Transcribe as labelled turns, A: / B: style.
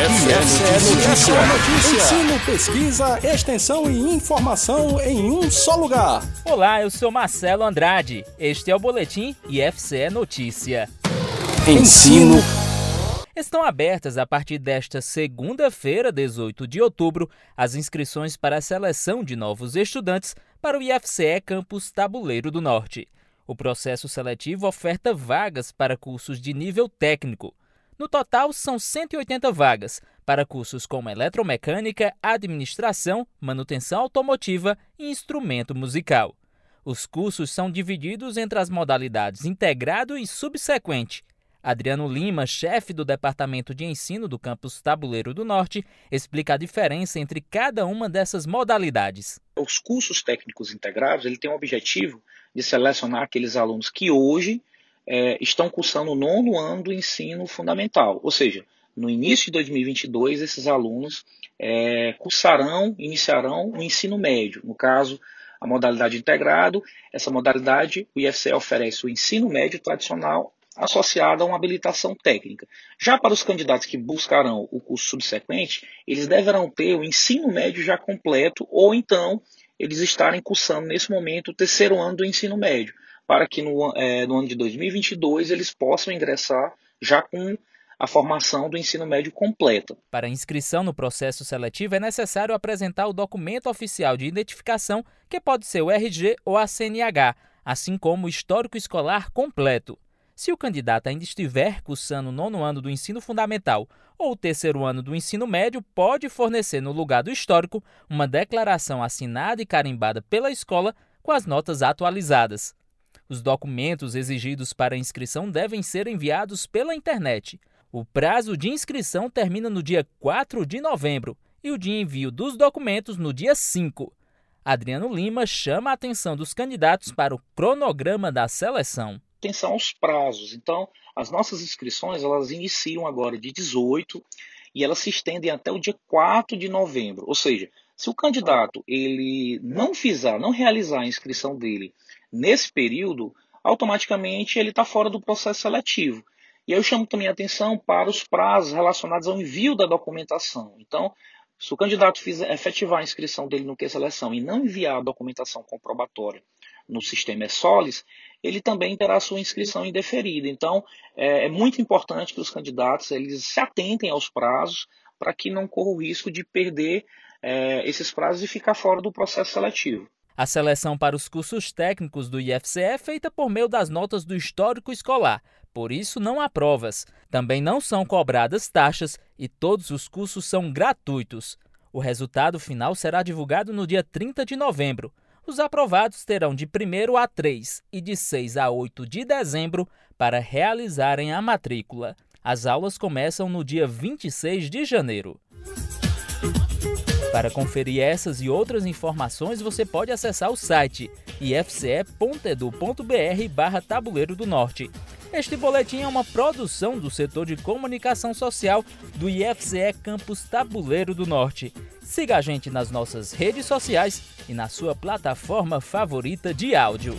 A: IFCE Notícia. Notícia. Ensino, pesquisa, extensão e informação em um só lugar.
B: Olá, eu sou Marcelo Andrade. Este é o Boletim IFCE Notícia.
A: Ensino.
B: Estão abertas a partir desta segunda-feira, 18 de outubro, as inscrições para a seleção de novos estudantes para o IFCE Campus Tabuleiro do Norte. O processo seletivo oferta vagas para cursos de nível técnico. No total, são 180 vagas para cursos como eletromecânica, administração, manutenção automotiva e instrumento musical. Os cursos são divididos entre as modalidades integrado e subsequente. Adriano Lima, chefe do Departamento de Ensino do campus Tabuleiro do Norte, explica a diferença entre cada uma dessas modalidades.
C: Os cursos técnicos integrados ele tem o objetivo de selecionar aqueles alunos que hoje é, estão cursando o nono ano do ensino fundamental, ou seja, no início de 2022 esses alunos é, cursarão, iniciarão o ensino médio, no caso a modalidade integrado, essa modalidade o IFCE oferece o ensino médio tradicional associada a uma habilitação técnica. Já para os candidatos que buscarão o curso subsequente, eles deverão ter o ensino médio já completo ou então eles estarem cursando nesse momento o terceiro ano do ensino médio, para que no, é, no ano de 2022 eles possam ingressar já com a formação do ensino médio completa.
B: Para inscrição no processo seletivo é necessário apresentar o documento oficial de identificação, que pode ser o RG ou a CNH, assim como o histórico escolar completo. Se o candidato ainda estiver cursando o nono ano do ensino fundamental ou o terceiro ano do ensino médio, pode fornecer no lugar do histórico uma declaração assinada e carimbada pela escola com as notas atualizadas. Os documentos exigidos para a inscrição devem ser enviados pela internet. O prazo de inscrição termina no dia 4 de novembro e o de envio dos documentos no dia 5. Adriano Lima chama a atenção dos candidatos para o cronograma da seleção
C: atenção aos prazos. Então, as nossas inscrições elas iniciam agora de 18 e elas se estendem até o dia 4 de novembro. Ou seja, se o candidato ele não fizer, não realizar a inscrição dele nesse período, automaticamente ele está fora do processo seletivo. E eu chamo também a atenção para os prazos relacionados ao envio da documentação. Então, se o candidato fizer, efetivar a inscrição dele no Q-Seleção e não enviar a documentação comprobatória no sistema ESOLIS, ele também terá sua inscrição indeferida. Então, é, é muito importante que os candidatos eles se atentem aos prazos para que não corra o risco de perder é, esses prazos e ficar fora do processo seletivo.
B: A seleção para os cursos técnicos do IFCE é feita por meio das notas do histórico escolar, por isso não há provas. Também não são cobradas taxas e todos os cursos são gratuitos. O resultado final será divulgado no dia 30 de novembro. Os aprovados terão de 1 a 3 e de 6 a 8 de dezembro para realizarem a matrícula. As aulas começam no dia 26 de janeiro. Para conferir essas e outras informações, você pode acessar o site ifce.edu.br Tabuleiro do Norte. Este boletim é uma produção do setor de comunicação social do IFCE Campus Tabuleiro do Norte. Siga a gente nas nossas redes sociais e na sua plataforma favorita de áudio.